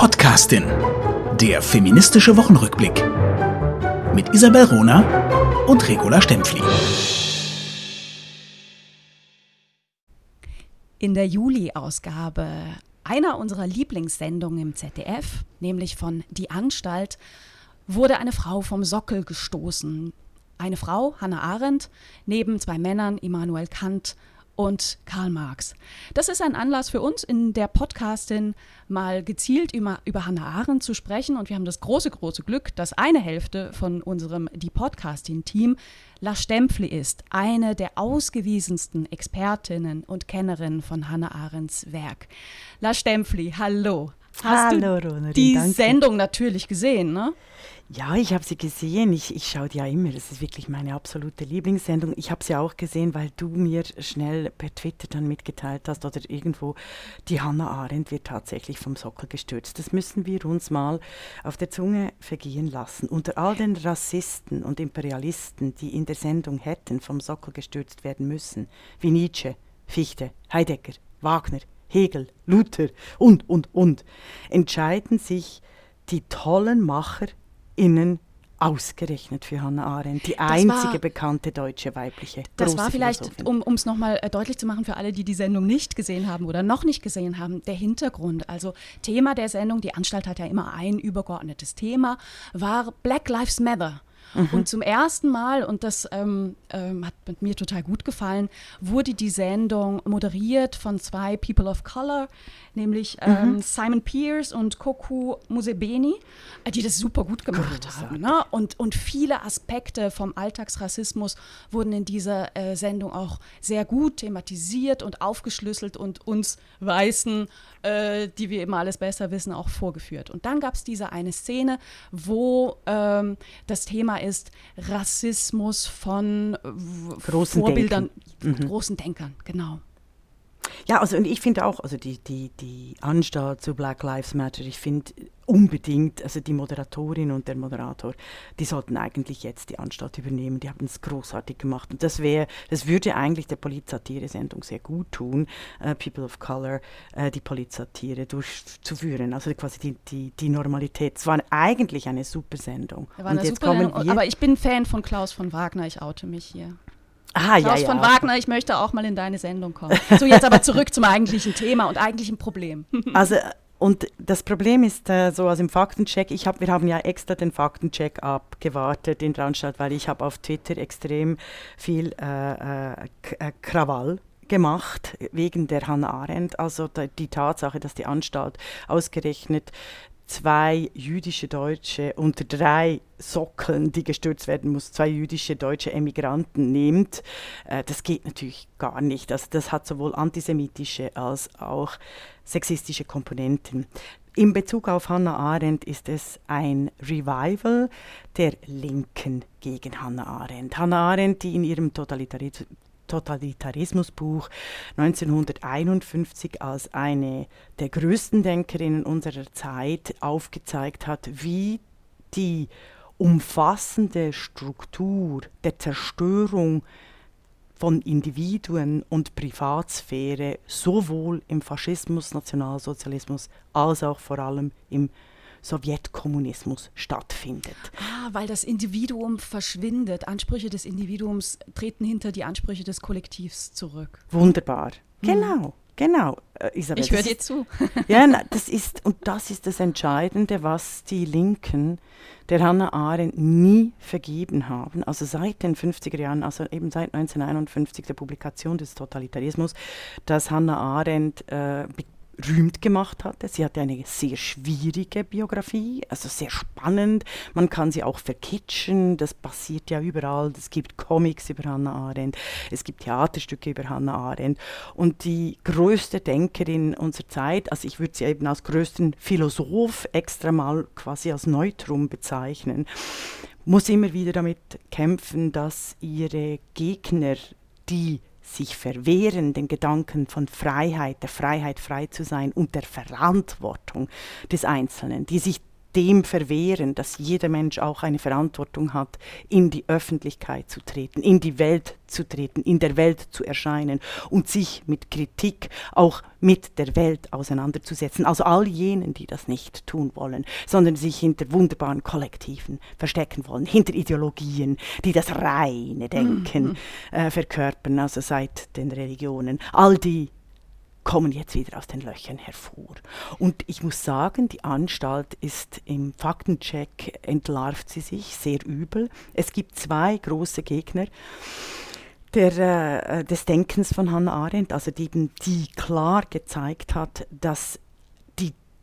Podcastin. Der feministische Wochenrückblick. Mit Isabel Rona und Regula Stempfli. In der Juli-Ausgabe einer unserer Lieblingssendungen im ZDF, nämlich von Die Anstalt, wurde eine Frau vom Sockel gestoßen. Eine Frau, Hannah Arendt, neben zwei Männern, Immanuel Kant und Karl Marx. Das ist ein Anlass für uns, in der Podcastin mal gezielt über, über Hannah Arendt zu sprechen. Und wir haben das große, große Glück, dass eine Hälfte von unserem Die Podcasting-Team La Stempfli ist, eine der ausgewiesensten Expertinnen und Kennerinnen von Hannah Arendts Werk. La Stempfli, hallo. Hast hallo, du Ronerin, die danke. Sendung natürlich gesehen, ne? Ja, ich habe sie gesehen. Ich, ich schaue die ja immer. Das ist wirklich meine absolute Lieblingssendung. Ich habe sie auch gesehen, weil du mir schnell per Twitter dann mitgeteilt hast oder irgendwo, die Hannah Arendt wird tatsächlich vom Sockel gestürzt. Das müssen wir uns mal auf der Zunge vergehen lassen. Unter all den Rassisten und Imperialisten, die in der Sendung hätten vom Sockel gestürzt werden müssen, wie Nietzsche, Fichte, Heidegger, Wagner, Hegel, Luther und, und, und, entscheiden sich die tollen Macher innen ausgerechnet für Hannah Arendt, die Das einzige war- bekannte deutsche weibliche Das große war vielleicht, Philosophin. um es nochmal äh, deutlich zu machen für alle, die die Sendung nicht gesehen haben oder noch nicht gesehen haben, der Hintergrund. Also Thema der Sendung, die Anstalt hat ja immer ein übergeordnetes Thema, war Black Lives Matter. Und zum ersten Mal, und das ähm, ähm, hat mit mir total gut gefallen, wurde die Sendung moderiert von zwei People of Color, nämlich ähm, Simon Pierce und Koku Musebeni, äh, die das super gut gemacht haben. Ne? Und, und viele Aspekte vom Alltagsrassismus wurden in dieser äh, Sendung auch sehr gut thematisiert und aufgeschlüsselt und uns Weißen, äh, die wir immer alles besser wissen, auch vorgeführt. Und dann gab es diese eine Szene, wo ähm, das Thema ist Rassismus von äh, Großen Vorbildern, großen Denkern, genau. Ja, also und ich finde auch, also die, die, die Anstalt zu Black Lives Matter, ich finde unbedingt, also die Moderatorin und der Moderator, die sollten eigentlich jetzt die Anstalt übernehmen. Die haben es großartig gemacht. Und das wäre, das würde eigentlich der Polizatire-Sendung sehr gut tun, äh, People of Color, äh, die Polizatire durchzuführen. Also quasi die, die, die Normalität. Es war eigentlich eine super Sendung. Waren und eine jetzt super kommen wir. aber ich bin Fan von Klaus von Wagner, ich oute mich hier. Ah, ja, Klaus ja. von Wagner, ich möchte auch mal in deine Sendung kommen. So, jetzt aber zurück zum eigentlichen Thema und eigentlichen Problem. Also, und das Problem ist äh, so, also im Faktencheck, ich hab, wir haben ja extra den Faktencheck abgewartet in der Anstalt, weil ich habe auf Twitter extrem viel äh, äh, äh, Krawall gemacht wegen der Hannah Arendt. Also die Tatsache, dass die Anstalt ausgerechnet zwei jüdische Deutsche unter drei Sockeln, die gestürzt werden muss, zwei jüdische deutsche Emigranten nimmt, äh, das geht natürlich gar nicht. Also das hat sowohl antisemitische als auch sexistische Komponenten. In Bezug auf Hannah Arendt ist es ein Revival der Linken gegen Hannah Arendt. Hannah Arendt, die in ihrem Totalitarismus Totalitarismusbuch 1951 als eine der größten Denkerinnen unserer Zeit aufgezeigt hat, wie die umfassende Struktur der Zerstörung von Individuen und Privatsphäre sowohl im Faschismus, Nationalsozialismus als auch vor allem im Sowjetkommunismus stattfindet. Ah, weil das Individuum verschwindet. Ansprüche des Individuums treten hinter die Ansprüche des Kollektivs zurück. Wunderbar. Genau, genau. Äh, Isabel, Ich höre dir zu. Ja, na, das ist, und das ist das Entscheidende, was die Linken der Hannah Arendt nie vergeben haben. Also seit den 50er Jahren, also eben seit 1951, der Publikation des Totalitarismus, dass Hannah Arendt äh, berühmt gemacht hatte. Sie hatte eine sehr schwierige Biografie, also sehr spannend. Man kann sie auch verkitschen, das passiert ja überall. Es gibt Comics über Hannah Arendt, es gibt Theaterstücke über Hannah Arendt. Und die größte Denkerin unserer Zeit, also ich würde sie eben als größten Philosoph extra mal quasi als Neutrum bezeichnen, muss immer wieder damit kämpfen, dass ihre Gegner, die sich verwehren, den Gedanken von Freiheit, der Freiheit frei zu sein und der Verantwortung des Einzelnen, die sich dem verwehren, dass jeder Mensch auch eine Verantwortung hat, in die Öffentlichkeit zu treten, in die Welt zu treten, in der Welt zu erscheinen und sich mit Kritik auch mit der Welt auseinanderzusetzen. Also all jenen, die das nicht tun wollen, sondern sich hinter wunderbaren Kollektiven verstecken wollen, hinter Ideologien, die das reine Denken mhm. äh, verkörpern, also seit den Religionen. All die kommen jetzt wieder aus den Löchern hervor. Und ich muss sagen, die Anstalt ist im Faktencheck entlarvt sie sich sehr übel. Es gibt zwei große Gegner der, äh, des Denkens von Hannah Arendt, also die, die klar gezeigt hat, dass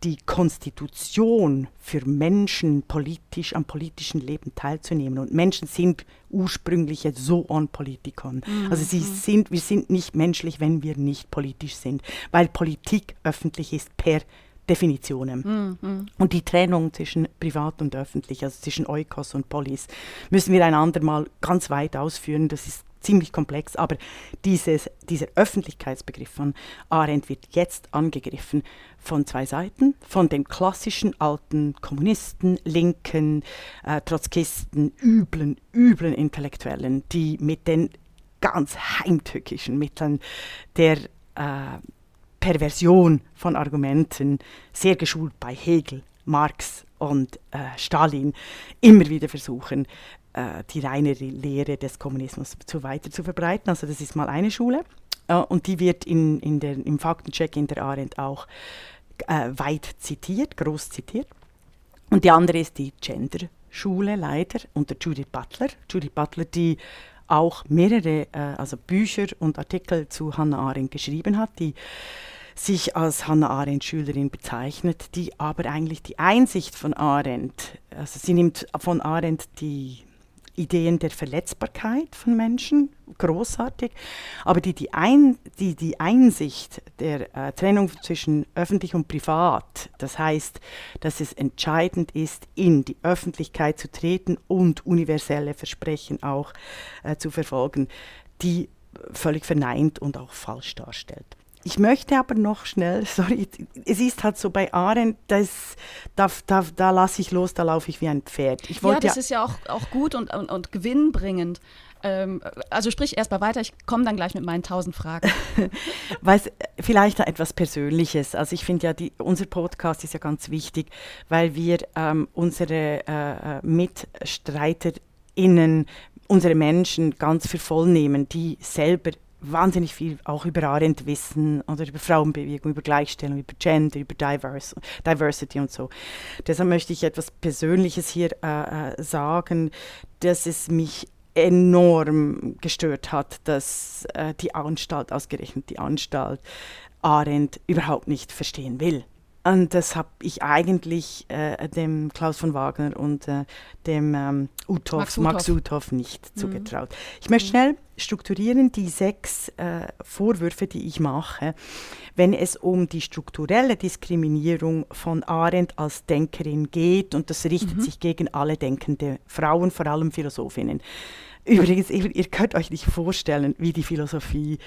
die Konstitution für Menschen politisch am politischen Leben teilzunehmen. Und Menschen sind ursprünglich so on politikon. Mhm. Also sie mhm. sind, wir sind nicht menschlich, wenn wir nicht politisch sind, weil Politik öffentlich ist per Definitionen. Mhm. Und die Trennung zwischen privat und öffentlich, also zwischen Eukos und Polis, müssen wir ein andermal ganz weit ausführen. Das ist ziemlich komplex, aber dieses, dieser Öffentlichkeitsbegriff von Arendt wird jetzt angegriffen von zwei Seiten, von den klassischen alten Kommunisten, Linken, äh, Trotzkisten, üblen, üblen Intellektuellen, die mit den ganz heimtückischen Mitteln der äh, Perversion von Argumenten, sehr geschult bei Hegel, Marx und äh, Stalin, immer wieder versuchen, äh, die reine Lehre des Kommunismus zu weiter zu verbreiten. Also das ist mal eine Schule äh, und die wird in, in der, im Faktencheck in der Arendt auch äh, weit zitiert, groß zitiert. Und die andere ist die Gender-Schule leider unter Judith Butler. Judith Butler, die auch mehrere äh, also Bücher und Artikel zu Hannah Arendt geschrieben hat, die sich als Hannah Arendt Schülerin bezeichnet, die aber eigentlich die Einsicht von Arendt, also sie nimmt von Arendt die Ideen der Verletzbarkeit von Menschen, großartig, aber die, die, Ein, die, die Einsicht der äh, Trennung zwischen öffentlich und privat, das heißt, dass es entscheidend ist, in die Öffentlichkeit zu treten und universelle Versprechen auch äh, zu verfolgen, die völlig verneint und auch falsch darstellt. Ich möchte aber noch schnell, sorry, es ist halt so bei Arendt, das, da, da, da lasse ich los, da laufe ich wie ein Pferd. Ich ja, das ja ist ja auch, auch gut und, und, und gewinnbringend. Ähm, also sprich erst mal weiter, ich komme dann gleich mit meinen tausend Fragen. Weiß, vielleicht etwas Persönliches. Also ich finde ja, die, unser Podcast ist ja ganz wichtig, weil wir ähm, unsere äh, äh MitstreiterInnen, unsere Menschen ganz für voll nehmen, die selber wahnsinnig viel auch über Arendt wissen oder über Frauenbewegung, über Gleichstellung, über Gender, über Diverse, Diversity und so. Deshalb möchte ich etwas Persönliches hier äh, äh, sagen, dass es mich enorm gestört hat, dass äh, die Anstalt, ausgerechnet die Anstalt, Arendt überhaupt nicht verstehen will. Und das habe ich eigentlich äh, dem Klaus von Wagner und äh, dem ähm, Uthoff, Max, Uthoff. Max Uthoff nicht mhm. zugetraut. Ich möchte mhm. schnell strukturieren die sechs äh, Vorwürfe, die ich mache, wenn es um die strukturelle Diskriminierung von Arendt als Denkerin geht. Und das richtet mhm. sich gegen alle denkende Frauen, vor allem Philosophinnen. Übrigens, ihr, ihr könnt euch nicht vorstellen, wie die Philosophie,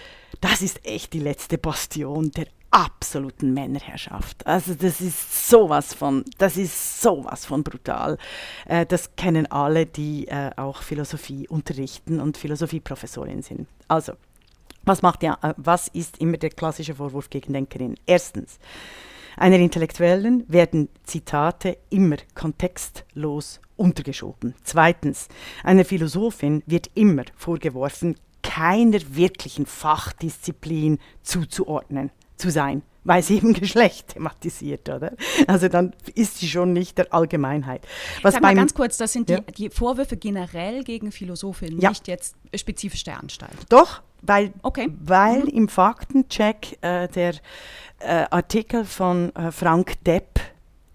das ist echt die letzte Bastion der absoluten Männerherrschaft. Also das ist sowas von, das ist sowas von brutal. Äh, das kennen alle, die äh, auch Philosophie unterrichten und Philosophieprofessorin sind. Also, was macht ja, äh, was ist immer der klassische Vorwurf gegen Denkerin? Erstens, einer Intellektuellen werden Zitate immer kontextlos untergeschoben. Zweitens, einer Philosophin wird immer vorgeworfen, keiner wirklichen Fachdisziplin zuzuordnen zu sein, weil sie eben Geschlecht thematisiert, oder? Also dann ist sie schon nicht der Allgemeinheit. Was Sag mal ganz kurz, das sind ja? die, die, Vorwürfe generell gegen Philosophinnen, ja. nicht jetzt spezifisch der Anstalt. Doch, weil, okay. weil mhm. im Faktencheck äh, der äh, Artikel von äh, Frank Depp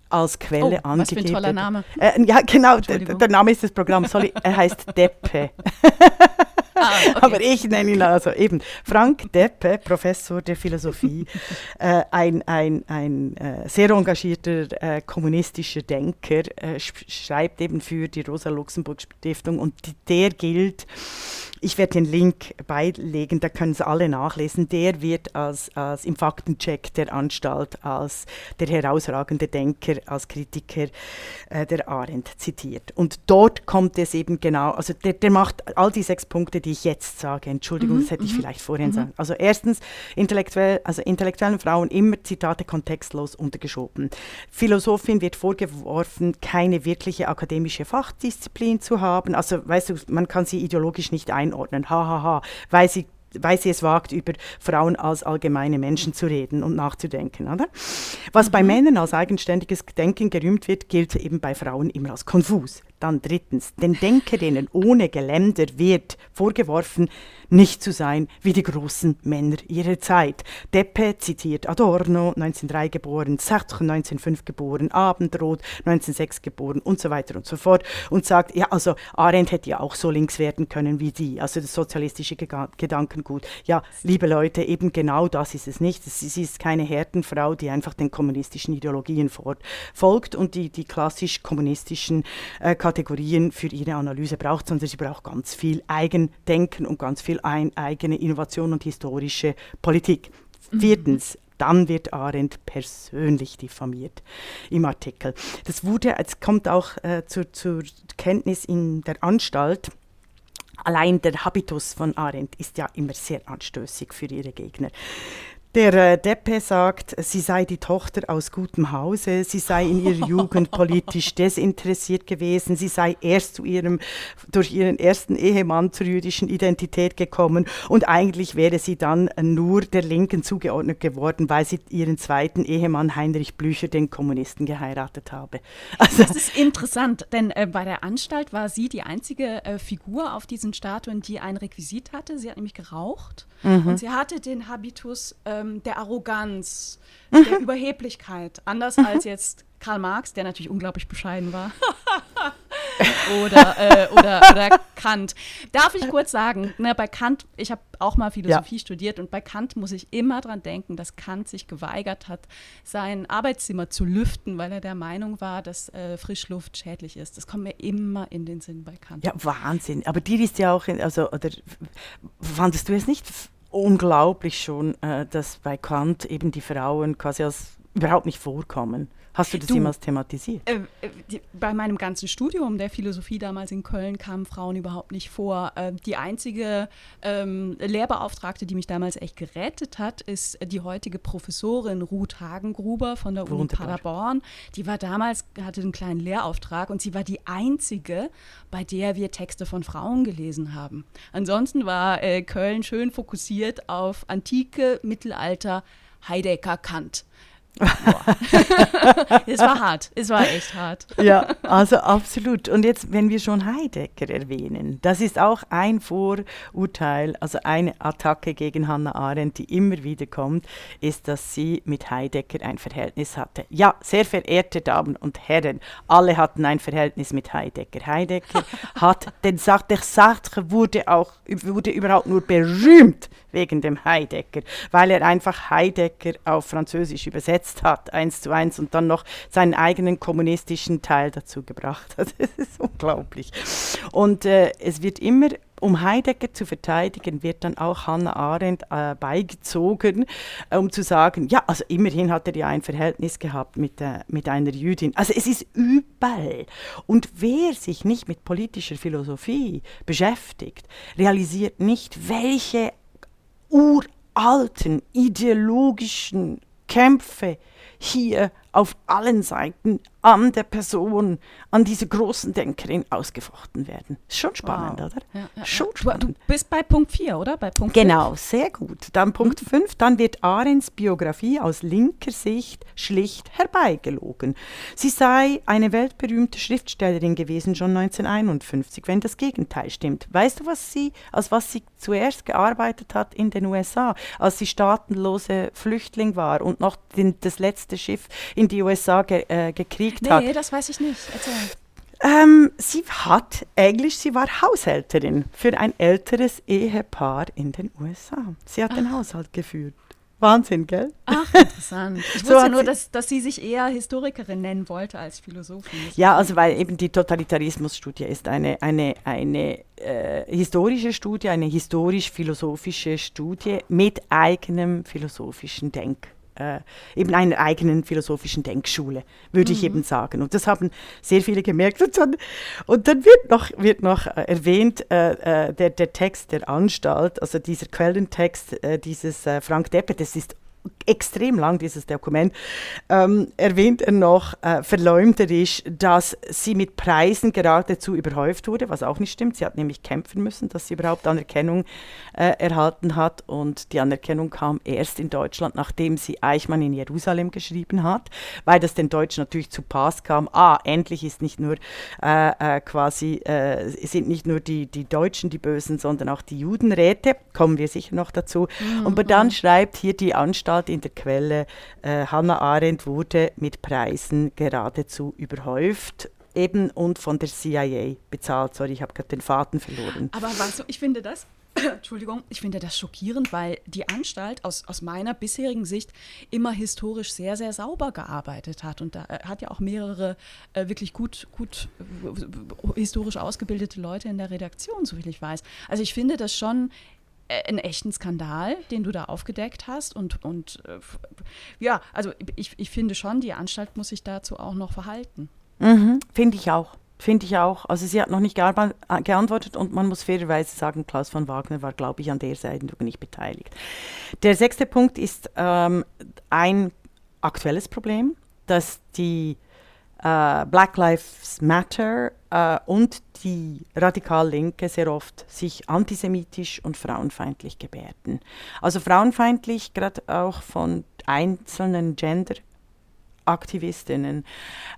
als Quelle oh, angegeben. Was für ein toller Name. Äh, ja, genau, der, der, Name ist das Programm. Sorry, er heißt Deppe. ah, okay. Aber ich nenne ihn also eben Frank Deppe, Professor der Philosophie, äh, ein, ein, ein äh, sehr engagierter äh, kommunistischer Denker, äh, schreibt eben für die Rosa-Luxemburg-Stiftung und der gilt ich werde den Link beilegen, da können Sie alle nachlesen. Der wird als, als im Faktencheck der Anstalt als der herausragende Denker, als Kritiker äh, der Arendt zitiert. Und dort kommt es eben genau, also der, der macht all die sechs Punkte, die ich jetzt sage. Entschuldigung, mhm, das hätte ich mhm, vielleicht vorhin mhm. sagen. Also erstens, intellektuell, also intellektuellen Frauen immer Zitate kontextlos untergeschoben. Philosophin wird vorgeworfen, keine wirkliche akademische Fachdisziplin zu haben. Also weißt du, man kann sie ideologisch nicht einordnen einordnen, hahaha, ha, ha, weil sie weil sie es wagt, über Frauen als allgemeine Menschen zu reden und nachzudenken. Oder? Was mhm. bei Männern als eigenständiges Denken gerühmt wird, gilt eben bei Frauen immer als konfus. Dann drittens, den Denkerinnen ohne Geländer wird vorgeworfen, nicht zu sein wie die großen Männer ihrer Zeit. Deppe zitiert Adorno, 1903 geboren, Sartre, 1905 geboren, Abendroth, 1906 geboren und so weiter und so fort und sagt, ja, also Arendt hätte ja auch so links werden können wie die, also das sozialistische Gedankengut. Ja, liebe Leute, eben genau das ist es nicht. Sie ist keine Härtenfrau, die einfach den kommunistischen Ideologien folgt und die, die klassisch kommunistischen äh, Kategorien für ihre Analyse braucht, sondern sie braucht ganz viel Eigendenken und ganz viel ein, eigene Innovation und historische Politik. Mhm. Viertens, dann wird Arendt persönlich diffamiert im Artikel. Das wurde, es kommt auch äh, zur, zur Kenntnis in der Anstalt. Allein der Habitus von Arendt ist ja immer sehr anstößig für ihre Gegner. Der äh, Deppe sagt, sie sei die Tochter aus gutem Hause, sie sei in ihrer Jugend politisch desinteressiert gewesen, sie sei erst zu ihrem, durch ihren ersten Ehemann zur jüdischen Identität gekommen und eigentlich wäre sie dann nur der Linken zugeordnet geworden, weil sie ihren zweiten Ehemann Heinrich Blücher, den Kommunisten, geheiratet habe. Also das ist interessant, denn äh, bei der Anstalt war sie die einzige äh, Figur auf diesen Statuen, die ein Requisit hatte. Sie hat nämlich geraucht mhm. und sie hatte den Habitus äh, ähm, der Arroganz, der Überheblichkeit. Anders als jetzt Karl Marx, der natürlich unglaublich bescheiden war. oder, äh, oder, oder Kant. Darf ich kurz sagen, ne, bei Kant, ich habe auch mal Philosophie ja. studiert und bei Kant muss ich immer dran denken, dass Kant sich geweigert hat, sein Arbeitszimmer zu lüften, weil er der Meinung war, dass äh, Frischluft schädlich ist. Das kommt mir immer in den Sinn bei Kant. Ja, Wahnsinn. Aber dir ist ja auch, in, also, oder fandest du es nicht unglaublich schon, äh, dass bei Kant eben die Frauen quasi als überhaupt nicht vorkommen. Hast du das du, jemals thematisiert? Äh, äh, die, bei meinem ganzen Studium der Philosophie damals in Köln kamen Frauen überhaupt nicht vor. Äh, die einzige ähm, Lehrbeauftragte, die mich damals echt gerettet hat, ist die heutige Professorin Ruth Hagengruber von der Uni Paderborn. Die war damals, hatte einen kleinen Lehrauftrag und sie war die einzige, bei der wir Texte von Frauen gelesen haben. Ansonsten war äh, Köln schön fokussiert auf Antike, Mittelalter, Heidegger, Kant. es war hart, es war echt hart. Ja, also absolut. Und jetzt, wenn wir schon Heidegger erwähnen, das ist auch ein Vorurteil, also eine Attacke gegen Hannah Arendt, die immer wieder kommt, ist, dass sie mit Heidegger ein Verhältnis hatte. Ja, sehr verehrte Damen und Herren, alle hatten ein Verhältnis mit Heidegger. Heidegger hat den Sartre, Sartre wurde auch wurde überhaupt nur berühmt wegen dem Heidegger, weil er einfach Heidegger auf Französisch übersetzt hat, eins zu eins, und dann noch seinen eigenen kommunistischen Teil dazu gebracht hat. Das ist unglaublich. Und äh, es wird immer um Heidegger zu verteidigen, wird dann auch Hannah Arendt äh, beigezogen, äh, um zu sagen, ja, also immerhin hat er ja ein Verhältnis gehabt mit, äh, mit einer Jüdin. Also es ist überall. Und wer sich nicht mit politischer Philosophie beschäftigt, realisiert nicht, welche uralten ideologischen Kämpfe hier auf allen Seiten an der Person, an dieser großen Denkerin ausgefochten werden. Ist schon spannend, wow. oder? Ja, ja, schon spannend. Du, du, bist bei Punkt 4, oder? Bei Punkt genau, fünf? sehr gut. Dann Punkt 5, mhm. dann wird Arends Biografie aus linker Sicht schlicht herbeigelogen. Sie sei eine weltberühmte Schriftstellerin gewesen, schon 1951, wenn das Gegenteil stimmt. Weißt du, was sie, als was sie zuerst gearbeitet hat in den USA, als sie staatenlose Flüchtling war und noch den, das letzte Schiff in die USA ge, äh, gekriegt nee, hat? Nee, das weiß ich nicht. Erzähl. Ähm, sie hat Englisch, sie war Haushälterin für ein älteres Ehepaar in den USA. Sie hat den Haushalt geführt. Wahnsinn, gell? Ach, interessant. Ich So wusste hat nur, dass, dass sie sich eher Historikerin nennen wollte als Philosophin. Ja, also weil eben die Totalitarismusstudie ist eine, eine, eine äh, historische Studie, eine historisch-philosophische Studie mit eigenem philosophischen Denk. Äh, eben einer eigenen philosophischen Denkschule, würde ich eben sagen. Und das haben sehr viele gemerkt. Und dann, und dann wird noch, wird noch äh, erwähnt, äh, äh, der, der Text der Anstalt, also dieser Quellentext äh, dieses Frank Deppe, das ist extrem lang, dieses Dokument, ähm, erwähnt er noch äh, verleumderisch, dass sie mit Preisen geradezu überhäuft wurde, was auch nicht stimmt. Sie hat nämlich kämpfen müssen, dass sie überhaupt Anerkennung äh, erhalten hat. Und die Anerkennung kam erst in Deutschland, nachdem sie Eichmann in Jerusalem geschrieben hat, weil das den Deutschen natürlich zu Pass kam. Ah, endlich ist nicht nur äh, äh, quasi, äh, sind nicht nur die, die Deutschen die Bösen, sondern auch die Judenräte. Kommen wir sicher noch dazu. Und dann schreibt hier die Anstalt in der Quelle, äh, Hannah Arendt wurde mit Preisen geradezu überhäuft. Eben und von der CIA bezahlt. Sorry, ich habe gerade den Faden verloren. Aber du, ich finde das, Entschuldigung, ich finde das schockierend, weil die Anstalt aus, aus meiner bisherigen Sicht immer historisch sehr, sehr sauber gearbeitet hat. Und da äh, hat ja auch mehrere äh, wirklich gut, gut äh, historisch ausgebildete Leute in der Redaktion, soviel ich weiß. Also ich finde das schon einen echten Skandal, den du da aufgedeckt hast. Und, und äh, ja, also ich, ich finde schon, die Anstalt muss sich dazu auch noch verhalten. Mhm, Finde ich auch. Finde ich auch. Also sie hat noch nicht äh, geantwortet und man muss fairerweise sagen, Klaus von Wagner war, glaube ich, an der Seite nicht beteiligt. Der sechste Punkt ist ähm, ein aktuelles Problem, dass die äh, Black Lives Matter äh, und die Radikal-Linke sehr oft sich antisemitisch und frauenfeindlich gebärden. Also frauenfeindlich, gerade auch von einzelnen Gender-Aktivistinnen,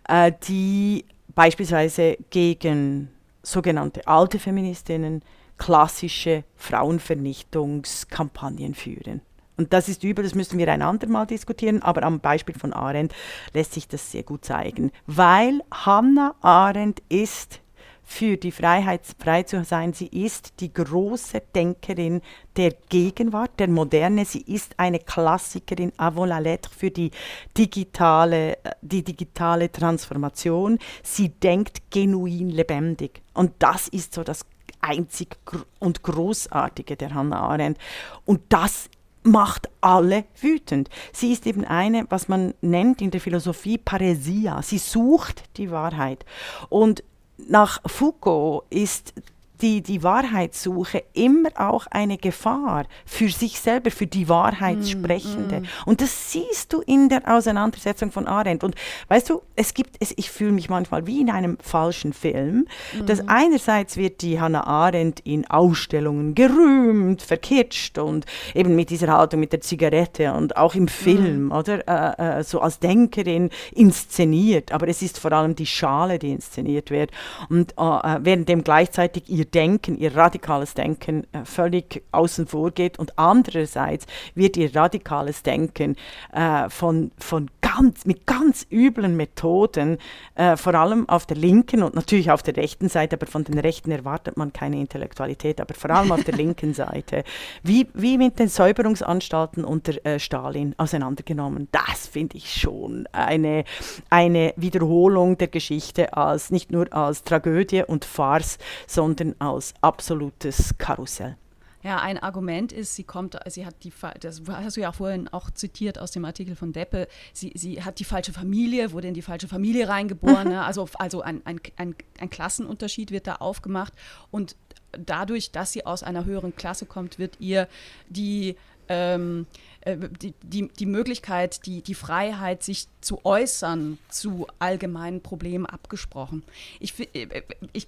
äh, die beispielsweise gegen sogenannte alte Feministinnen klassische Frauenvernichtungskampagnen führen. Und das ist übel, das müssen wir ein andermal diskutieren, aber am Beispiel von Arendt lässt sich das sehr gut zeigen. Weil Hannah Arendt ist für die Freiheit frei zu sein. Sie ist die große Denkerin der Gegenwart, der Moderne. Sie ist eine Klassikerin avant la lettre für die digitale, die digitale Transformation. Sie denkt genuin lebendig. Und das ist so das einzig und Großartige der Hannah Arendt. Und das macht alle wütend. Sie ist eben eine, was man nennt in der Philosophie Paresia. Sie sucht die Wahrheit. Und nach Foucault ist die, die Wahrheitssuche immer auch eine Gefahr für sich selber, für die Wahrheitssprechende. Und das siehst du in der Auseinandersetzung von Arendt. Und weißt du, es gibt, es, ich fühle mich manchmal wie in einem falschen Film, dass einerseits wird die Hannah Arendt in Ausstellungen gerühmt, verkitscht und eben mit dieser Haltung mit der Zigarette und auch im Film, oder? Äh, äh, so als Denkerin inszeniert. Aber es ist vor allem die Schale, die inszeniert wird. Und äh, währenddem gleichzeitig ihr Denken, ihr radikales Denken äh, völlig außen vor geht und andererseits wird ihr radikales Denken äh, von, von ganz, mit ganz üblen Methoden, äh, vor allem auf der linken und natürlich auf der rechten Seite, aber von den Rechten erwartet man keine Intellektualität, aber vor allem auf der linken Seite, wie, wie mit den Säuberungsanstalten unter äh, Stalin auseinandergenommen. Das finde ich schon eine, eine Wiederholung der Geschichte als nicht nur als Tragödie und Farce, sondern als absolutes Karussell. Ja, ein Argument ist, sie kommt, sie hat die, das hast du ja vorhin auch zitiert aus dem Artikel von Deppe, sie, sie hat die falsche Familie, wurde in die falsche Familie reingeboren, ne? also, also ein, ein, ein, ein Klassenunterschied wird da aufgemacht und dadurch, dass sie aus einer höheren Klasse kommt, wird ihr die ähm, äh, die, die, die Möglichkeit, die, die Freiheit, sich zu äußern zu allgemeinen Problemen abgesprochen. Ich, fi- äh, ich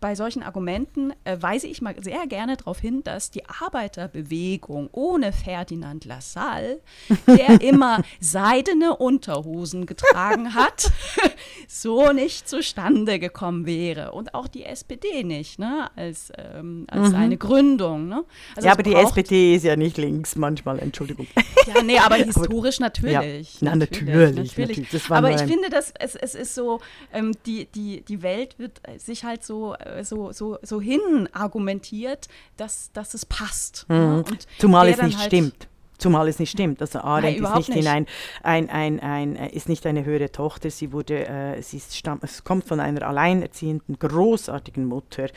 bei solchen Argumenten äh, weise ich mal sehr gerne darauf hin, dass die Arbeiterbewegung ohne Ferdinand Lassalle, der immer seidene Unterhosen getragen hat, so nicht zustande gekommen wäre. Und auch die SPD nicht, ne? als, ähm, als mhm. eine Gründung. Ne? Also ja, aber die SPD ist ja nicht links manchmal, Entschuldigung. Ja, nee, aber historisch natürlich. Ja. Na, natürlich, natürlich. natürlich. natürlich. aber ich finde, dass es, es ist so, ähm, die, die, die Welt wird sich halt so so, so, so hin argumentiert, dass, dass es passt. Mhm. Zumal es nicht halt stimmt. Zumal es nicht stimmt. Also Arendt Nein, ist nicht, nicht. ein, ein, ein, ein, äh, ist nicht eine höhere Tochter. Sie wurde, äh, sie ist, stamm, es kommt von einer alleinerziehenden, großartigen Mutter,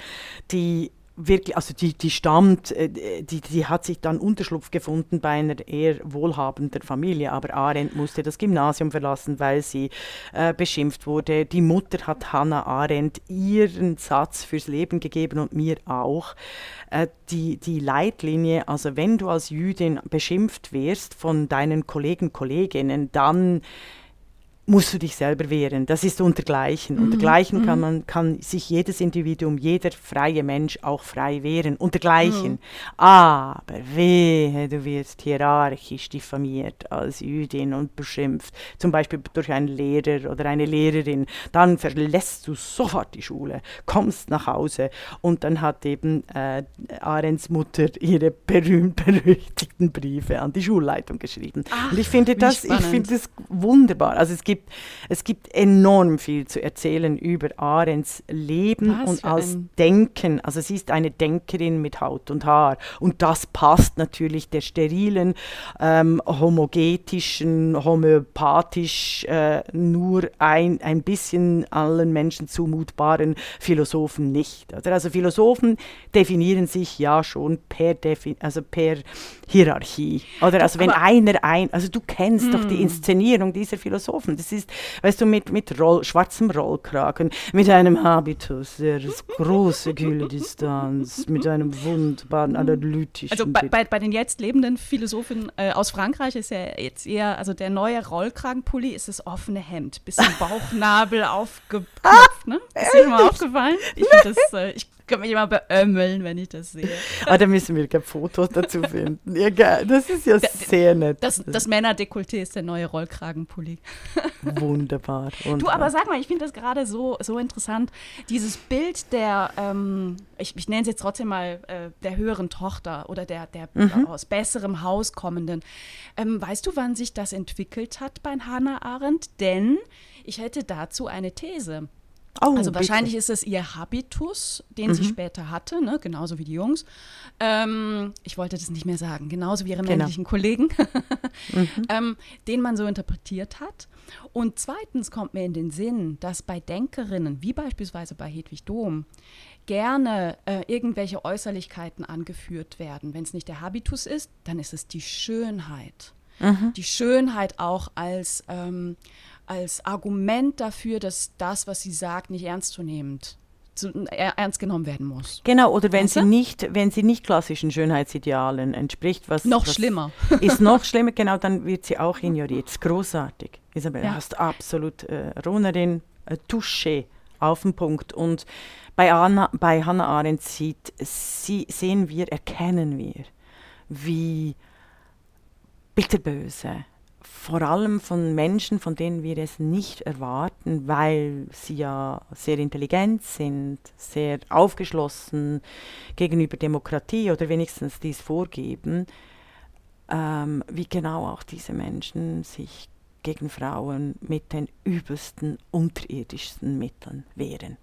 die wirklich, also die, die stammt, äh, die, die hat sich dann Unterschlupf gefunden bei einer eher wohlhabenden Familie, aber Arendt musste das Gymnasium verlassen, weil sie äh, beschimpft wurde. Die Mutter hat Hannah Arendt ihren Satz fürs Leben gegeben und mir auch. Äh, die, die Leitlinie, also wenn du als Jüdin beschimpft wirst von deinen Kollegen, Kolleginnen, dann musst du dich selber wehren. Das ist untergleichen. Mhm. Untergleichen kann mhm. man kann sich jedes Individuum, jeder freie Mensch auch frei wehren. Untergleichen. Mhm. Aber wehe, du wirst hierarchisch diffamiert als Jüdin und beschimpft, zum Beispiel durch einen Lehrer oder eine Lehrerin. Dann verlässt du sofort die Schule, kommst nach Hause und dann hat eben äh, Arends Mutter ihre berühmt-berüchtigten Briefe an die Schulleitung geschrieben. Ach, und ich finde das, ich finde das wunderbar. Also es gibt gibt, es gibt enorm viel zu erzählen über Arends Leben Was und als Denken. Also sie ist eine Denkerin mit Haut und Haar. Und das passt natürlich der sterilen, ähm, homogetischen, homöopathisch, äh, nur ein, ein bisschen allen Menschen zumutbaren Philosophen nicht. Oder? Also Philosophen definieren sich ja schon per, Defi also per Hierarchie. Oder also wenn einer ein, also du kennst doch die hm. Inszenierung dieser Philosophen. Das ist, weißt du, mit, mit Roll, schwarzem Rollkragen, mit einem Habitus, der große Kühldistanz, mit einem wunderbaren analytischen. Also bei, bei, bei den jetzt lebenden Philosophen äh, aus Frankreich ist ja jetzt eher, also der neue Rollkragenpulli ist das offene Hemd, bisschen Bauchnabel aufgeknöpft, ne? Ist dir mal aufgefallen? Ich finde das, äh, ich kann mich immer beömmeln, wenn ich das sehe. ah, da müssen wir gerne Fotos dazu finden. Geil. Das ist ja sehr nett. Das, das Männerdekolleté ist der neue Rollkragenpulli. wunderbar, wunderbar. Du, aber sag mal, ich finde das gerade so, so interessant. Dieses Bild der, ähm, ich, ich nenne es jetzt trotzdem mal äh, der höheren Tochter oder der, der mhm. aus besserem Haus kommenden. Ähm, weißt du, wann sich das entwickelt hat bei Hannah Arendt? Denn ich hätte dazu eine These. Oh, also wahrscheinlich bitte. ist es ihr Habitus, den mhm. sie später hatte, ne? genauso wie die Jungs. Ähm, ich wollte das nicht mehr sagen, genauso wie ihre genau. männlichen Kollegen, mhm. ähm, den man so interpretiert hat. Und zweitens kommt mir in den Sinn, dass bei Denkerinnen, wie beispielsweise bei Hedwig Dom, gerne äh, irgendwelche Äußerlichkeiten angeführt werden. Wenn es nicht der Habitus ist, dann ist es die Schönheit. Mhm. Die Schönheit auch als ähm, als Argument dafür, dass das, was sie sagt, nicht ernstzunehmend zu, äh, ernst genommen werden muss. Genau, oder wenn sie nicht, wenn sie nicht klassischen Schönheitsidealen entspricht, was noch was schlimmer ist noch schlimmer, genau, dann wird sie auch ignoriert. Das ist großartig. Isabel, ja. du hast absolut äh, Ronerin äh, Touché auf den Punkt und bei, Anna, bei Hannah Arendt sieht, sie, sehen wir, erkennen wir, wie bitterböse, vor allem von Menschen, von denen wir es nicht erwarten, weil sie ja sehr intelligent sind, sehr aufgeschlossen gegenüber Demokratie oder wenigstens dies vorgeben, ähm, wie genau auch diese Menschen sich gegen Frauen mit den übelsten, unterirdischsten Mitteln wehren.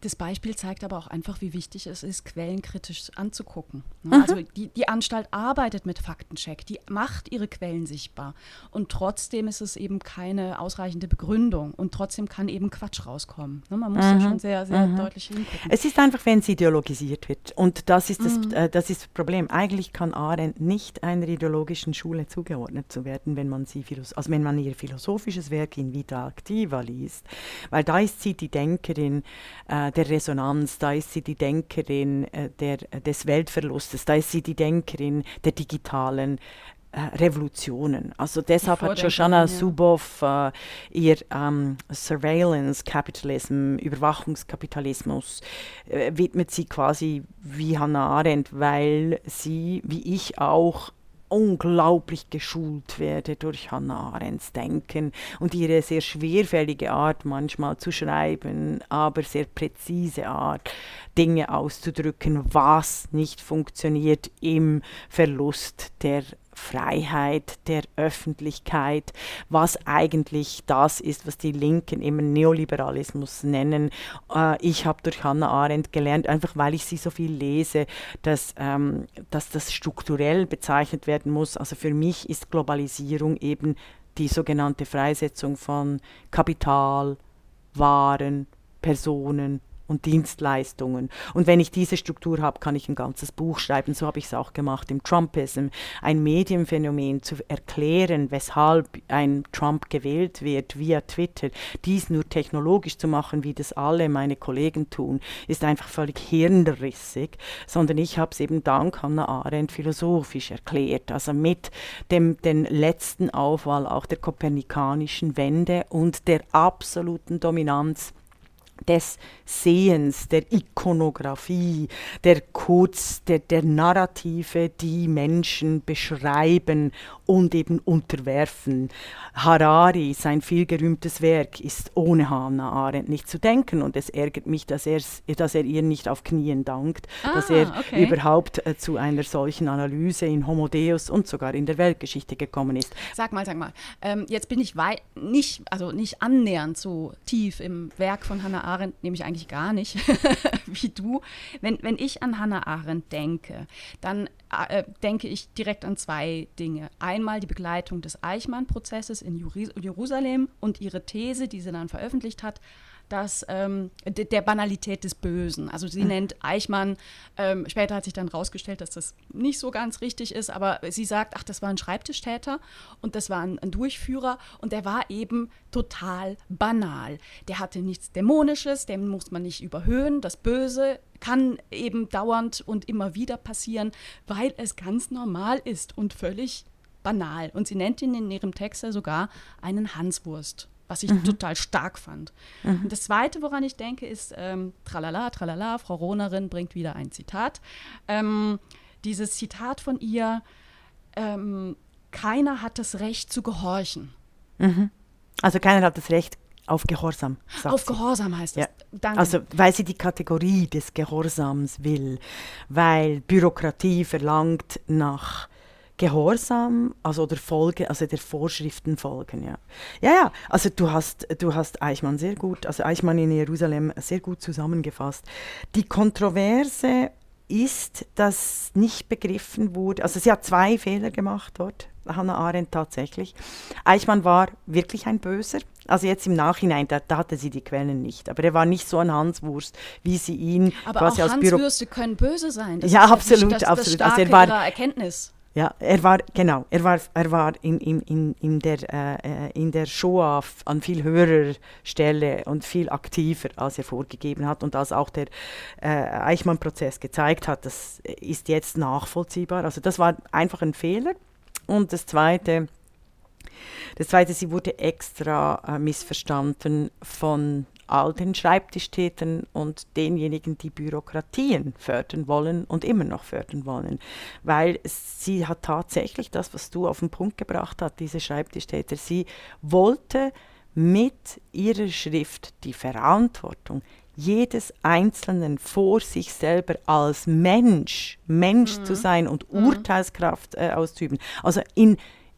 Das Beispiel zeigt aber auch einfach, wie wichtig es ist, quellenkritisch anzugucken. Ne? Mhm. Also die, die Anstalt arbeitet mit Faktencheck, die macht ihre Quellen sichtbar. Und trotzdem ist es eben keine ausreichende Begründung. Und trotzdem kann eben Quatsch rauskommen. Ne? Man muss mhm. da schon sehr, sehr mhm. deutlich hingucken. Es ist einfach, wenn es ideologisiert wird. Und das ist das, mhm. äh, das ist das Problem. Eigentlich kann Arendt nicht einer ideologischen Schule zugeordnet zu werden, wenn man sie also wenn man ihr philosophisches Werk in Vita Activa liest. Weil da ist sie die Denkerin, äh, der Resonanz, da ist sie die Denkerin äh, der, des Weltverlustes, da ist sie die Denkerin der digitalen äh, Revolutionen. Also deshalb hat Shoshana ja. Zuboff äh, ihr ähm, Surveillance Capitalism, Überwachungskapitalismus, äh, widmet sie quasi wie Hannah Arendt, weil sie, wie ich auch, unglaublich geschult werde durch Hannah Arendts Denken und ihre sehr schwerfällige Art manchmal zu schreiben, aber sehr präzise Art, Dinge auszudrücken, was nicht funktioniert im Verlust der Freiheit der Öffentlichkeit, was eigentlich das ist, was die Linken immer Neoliberalismus nennen. Äh, ich habe durch Hannah Arendt gelernt, einfach weil ich sie so viel lese, dass, ähm, dass das strukturell bezeichnet werden muss. Also für mich ist Globalisierung eben die sogenannte Freisetzung von Kapital, Waren, Personen, und Dienstleistungen. Und wenn ich diese Struktur habe, kann ich ein ganzes Buch schreiben. So habe ich es auch gemacht im Trumpism. Ein Medienphänomen zu erklären, weshalb ein Trump gewählt wird via Twitter, dies nur technologisch zu machen, wie das alle meine Kollegen tun, ist einfach völlig hirnrissig, sondern ich habe es eben dank Hannah Arendt philosophisch erklärt. Also mit dem den letzten Aufwahl auch der kopernikanischen Wende und der absoluten Dominanz des Sehens, der Ikonografie, der Codes, der, der Narrative, die Menschen beschreiben und eben unterwerfen. Harari, sein vielgerühmtes Werk, ist ohne Hannah Arendt nicht zu denken und es ärgert mich, dass, dass er ihr nicht auf Knien dankt, ah, dass er okay. überhaupt äh, zu einer solchen Analyse in Homo Deus und sogar in der Weltgeschichte gekommen ist. Sag mal, sag mal, ähm, jetzt bin ich nicht, also nicht annähernd so tief im Werk von Hannah Arendt, nämlich eigentlich gar nicht, wie du. Wenn, wenn ich an Hannah Arendt denke, dann äh, denke ich direkt an zwei Dinge. Einmal die Begleitung des Eichmann-Prozesses in Jerusalem und ihre These, die sie dann veröffentlicht hat, dass ähm, de, der Banalität des Bösen. Also sie mhm. nennt Eichmann, ähm, später hat sich dann rausgestellt, dass das nicht so ganz richtig ist, aber sie sagt, ach, das war ein Schreibtischtäter und das war ein, ein Durchführer und der war eben total banal. Der hatte nichts Dämonisches, den muss man nicht überhöhen. Das Böse kann eben dauernd und immer wieder passieren, weil es ganz normal ist und völlig banal. Und sie nennt ihn in ihrem Text sogar einen Hanswurst was ich mhm. total stark fand. Mhm. Und das Zweite, woran ich denke, ist ähm, Tralala, Tralala, Frau Rohnerin bringt wieder ein Zitat. Ähm, dieses Zitat von ihr, ähm, keiner hat das Recht zu gehorchen. Mhm. Also keiner hat das Recht auf Gehorsam. Auf sie. Gehorsam heißt es. Ja. Also weil sie die Kategorie des Gehorsams will, weil Bürokratie verlangt nach Gehorsam, also oder Folge, also der Vorschriften folgen, ja. Ja, ja, also du hast, du hast Eichmann sehr gut, also Eichmann in Jerusalem sehr gut zusammengefasst. Die Kontroverse ist, dass nicht begriffen wurde, also sie hat zwei Fehler gemacht dort, Hannah Arendt tatsächlich. Eichmann war wirklich ein Böser, also jetzt im Nachhinein, da, da, hatte sie die Quellen nicht. Aber er war nicht so ein Hanswurst, wie sie ihn aber quasi auch als Hanswürste können böse sein. Das ja, absolut, das, absolut. Das also er war, Erkenntnis. Ja, er war, genau, er war, er war in, in, in, in der, äh, in der Shoah an viel höherer Stelle und viel aktiver, als er vorgegeben hat und als auch der äh, Eichmann-Prozess gezeigt hat. Das ist jetzt nachvollziehbar. Also das war einfach ein Fehler. Und das Zweite, das Zweite, sie wurde extra äh, missverstanden von all den Schreibtischtätern und denjenigen, die Bürokratien fördern wollen und immer noch fördern wollen. Weil sie hat tatsächlich das, was du auf den Punkt gebracht hast, diese Schreibtischtäter, sie wollte mit ihrer Schrift die Verantwortung jedes Einzelnen vor sich selber als Mensch, Mensch mhm. zu sein und mhm. Urteilskraft äh, auszuüben. Also in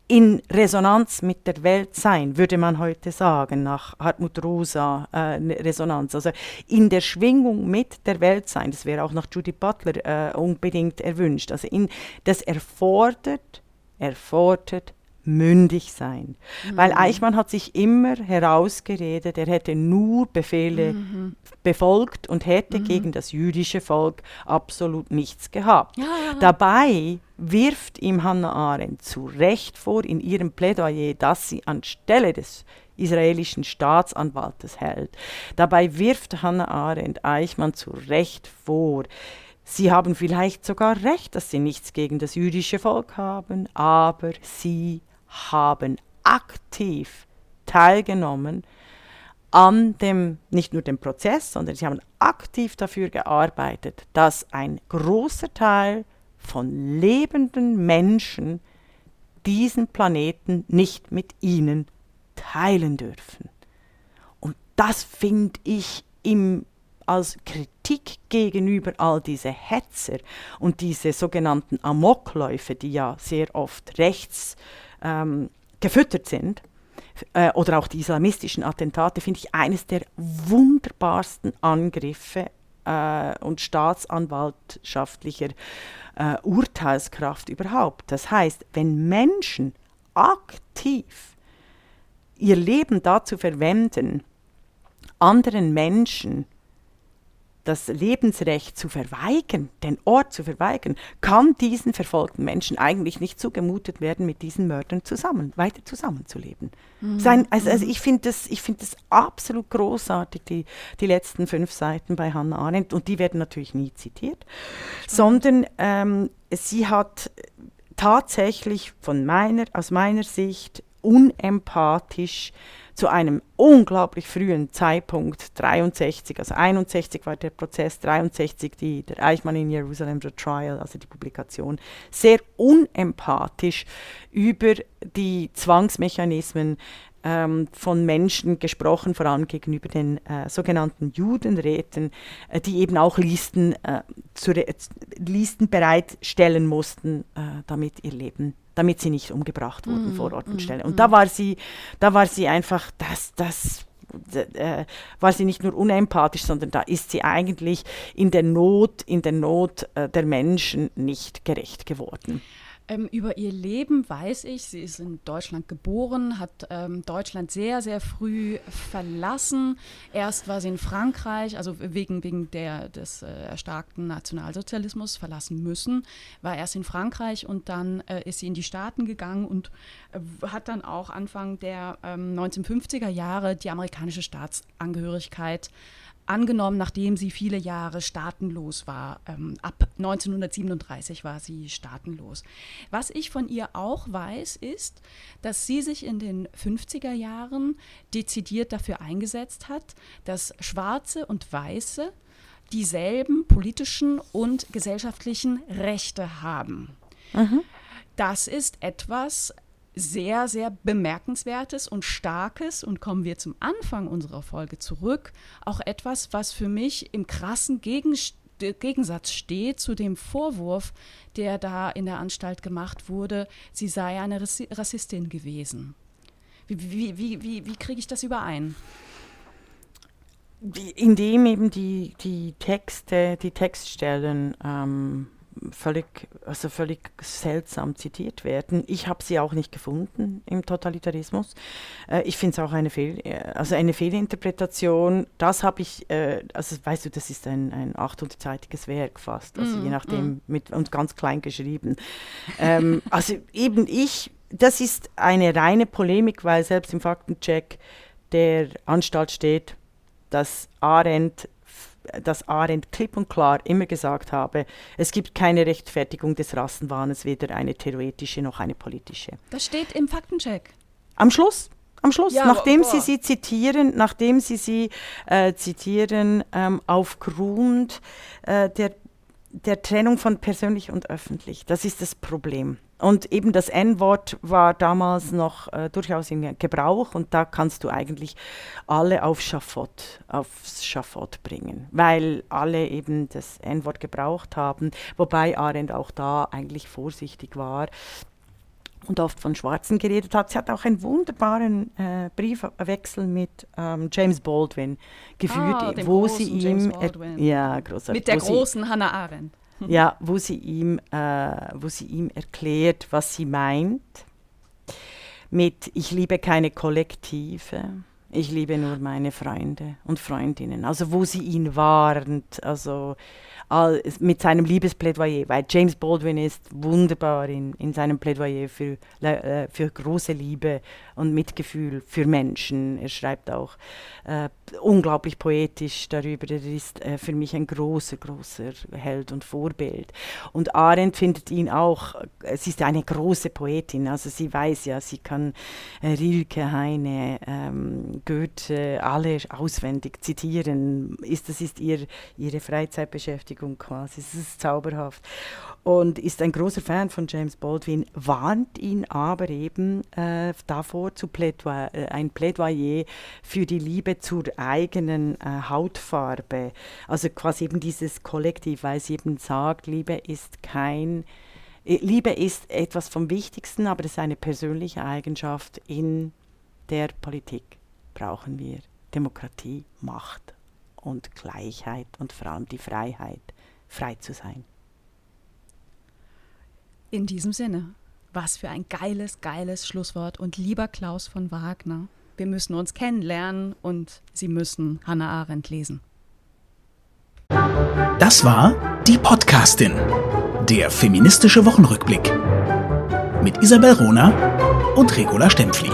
in Resonanz mit der Welt sein, würde man heute sagen, nach Hartmut Rosa äh, Resonanz. Also in der Schwingung mit der Welt sein, das wäre auch nach Judy Butler äh, unbedingt erwünscht. Also in, das erfordert, erfordert mündig sein. Mhm. Weil Eichmann hat sich immer herausgeredet, er hätte nur Befehle mhm. befolgt und hätte mhm. gegen das jüdische Volk absolut nichts gehabt. Ja, Dabei wirft ihm Hannah Arendt zu Recht vor in ihrem Plädoyer, dass sie anstelle des israelischen Staatsanwaltes hält. Dabei wirft Hannah Arendt Eichmann zu Recht vor, Sie haben vielleicht sogar recht, dass sie nichts gegen das jüdische Volk haben, aber sie haben aktiv teilgenommen an dem, nicht nur dem Prozess, sondern sie haben aktiv dafür gearbeitet, dass ein großer Teil von lebenden Menschen diesen Planeten nicht mit ihnen teilen dürfen. Und das finde ich im als Kritik gegenüber all diese Hetzer und diese sogenannten Amokläufe, die ja sehr oft rechts ähm, gefüttert sind, äh, oder auch die islamistischen Attentate, finde ich eines der wunderbarsten Angriffe äh, und staatsanwaltschaftlicher äh, Urteilskraft überhaupt. Das heißt, wenn Menschen aktiv ihr Leben dazu verwenden, anderen Menschen das Lebensrecht zu verweigern, den Ort zu verweigern, kann diesen verfolgten Menschen eigentlich nicht zugemutet werden, mit diesen Mördern zusammen, weiter zusammenzuleben. Mhm. Sein, also, also, ich finde das, find das absolut großartig, die, die letzten fünf Seiten bei Hannah Arendt, und die werden natürlich nie zitiert, Spannend. sondern ähm, sie hat tatsächlich von meiner, aus meiner Sicht unempathisch zu einem unglaublich frühen Zeitpunkt, 63, also 61 war der Prozess, 63 die, der Eichmann in Jerusalem, the Trial, also die Publikation, sehr unempathisch über die Zwangsmechanismen ähm, von Menschen gesprochen, vor allem gegenüber den äh, sogenannten Judenräten, äh, die eben auch Listen, äh, zu Listen bereitstellen mussten, äh, damit ihr Leben damit sie nicht umgebracht wurden mm, vor Ort und mm, Stelle. Und mm. da war sie, da war sie einfach, das, das äh, war sie nicht nur unempathisch, sondern da ist sie eigentlich in der Not, in der Not äh, der Menschen nicht gerecht geworden. Ähm, über ihr Leben weiß ich, sie ist in Deutschland geboren, hat ähm, Deutschland sehr, sehr früh verlassen. Erst war sie in Frankreich, also wegen, wegen der, des äh, erstarkten Nationalsozialismus verlassen müssen, war erst in Frankreich und dann äh, ist sie in die Staaten gegangen und äh, hat dann auch Anfang der ähm, 1950er Jahre die amerikanische Staatsangehörigkeit angenommen, nachdem sie viele Jahre staatenlos war. Ähm, ab 1937 war sie staatenlos. Was ich von ihr auch weiß, ist, dass sie sich in den 50er Jahren dezidiert dafür eingesetzt hat, dass Schwarze und Weiße dieselben politischen und gesellschaftlichen Rechte haben. Mhm. Das ist etwas, sehr, sehr bemerkenswertes und starkes und kommen wir zum Anfang unserer Folge zurück, auch etwas, was für mich im krassen Gegenstand Gegensatz steht zu dem Vorwurf, der da in der Anstalt gemacht wurde, sie sei eine Rassistin gewesen. Wie, wie, wie, wie, wie kriege ich das überein? Indem eben die, die Texte, die Textstellen ähm, völlig, also völlig seltsam zitiert werden. Ich habe sie auch nicht gefunden im Totalitarismus. Äh, ich finde es auch eine, Fehl, äh, also eine Fehlinterpretation. Das habe ich, äh, also weißt du, das ist ein, ein 800-seitiges Werk fast, also mm, je nachdem, mm. mit, und ganz klein geschrieben. ähm, also eben ich, das ist eine reine Polemik, weil selbst im Faktencheck der Anstalt steht, dass Arendt dass Arendt klipp und klar immer gesagt habe, es gibt keine Rechtfertigung des Rassenwahns, weder eine theoretische noch eine politische. Das steht im Faktencheck. Am Schluss. Am Schluss, ja, nachdem boah. Sie sie zitieren, nachdem Sie sie äh, zitieren, ähm, aufgrund äh, der, der Trennung von persönlich und öffentlich. Das ist das Problem. Und eben das N-Wort war damals noch äh, durchaus in Gebrauch und da kannst du eigentlich alle auf Schafott, aufs Schafott bringen, weil alle eben das N-Wort gebraucht haben, wobei Arendt auch da eigentlich vorsichtig war und oft von Schwarzen geredet hat. Sie hat auch einen wunderbaren äh, Briefwechsel mit ähm, James Baldwin geführt, ah, wo sie ihm ja großartig, mit der großen Hannah Arendt ja, wo sie, ihm, äh, wo sie ihm erklärt, was sie meint mit Ich liebe keine Kollektive, Ich liebe nur meine Freunde und Freundinnen. Also wo sie ihn warnt, also mit seinem Liebesplädoyer, weil James Baldwin ist wunderbar in, in seinem Plädoyer für, äh, für große Liebe und Mitgefühl für Menschen. Er schreibt auch äh, unglaublich poetisch darüber. Er ist äh, für mich ein großer, großer Held und Vorbild. Und Arendt findet ihn auch, äh, sie ist eine große Poetin, also sie weiß ja, sie kann äh, Rilke, Heine, ähm, Goethe, alle auswendig zitieren. Ist, das ist ihr, ihre Freizeitbeschäftigung quasi. Es ist zauberhaft. Und ist ein großer Fan von James Baldwin, warnt ihn aber eben äh, davor, zu Plädoyer, äh, ein Plädoyer für die Liebe zur eigenen äh, Hautfarbe. Also quasi eben dieses Kollektiv, weil sie eben sagt, Liebe ist kein äh, Liebe ist etwas vom Wichtigsten, aber es ist eine persönliche Eigenschaft in der Politik. Brauchen wir Demokratie, Macht und Gleichheit und vor allem die Freiheit, frei zu sein. In diesem Sinne, was für ein geiles, geiles Schlusswort. Und lieber Klaus von Wagner, wir müssen uns kennenlernen und Sie müssen Hannah Arendt lesen. Das war die Podcastin, der feministische Wochenrückblick mit Isabel Rona und Regula Stempfli.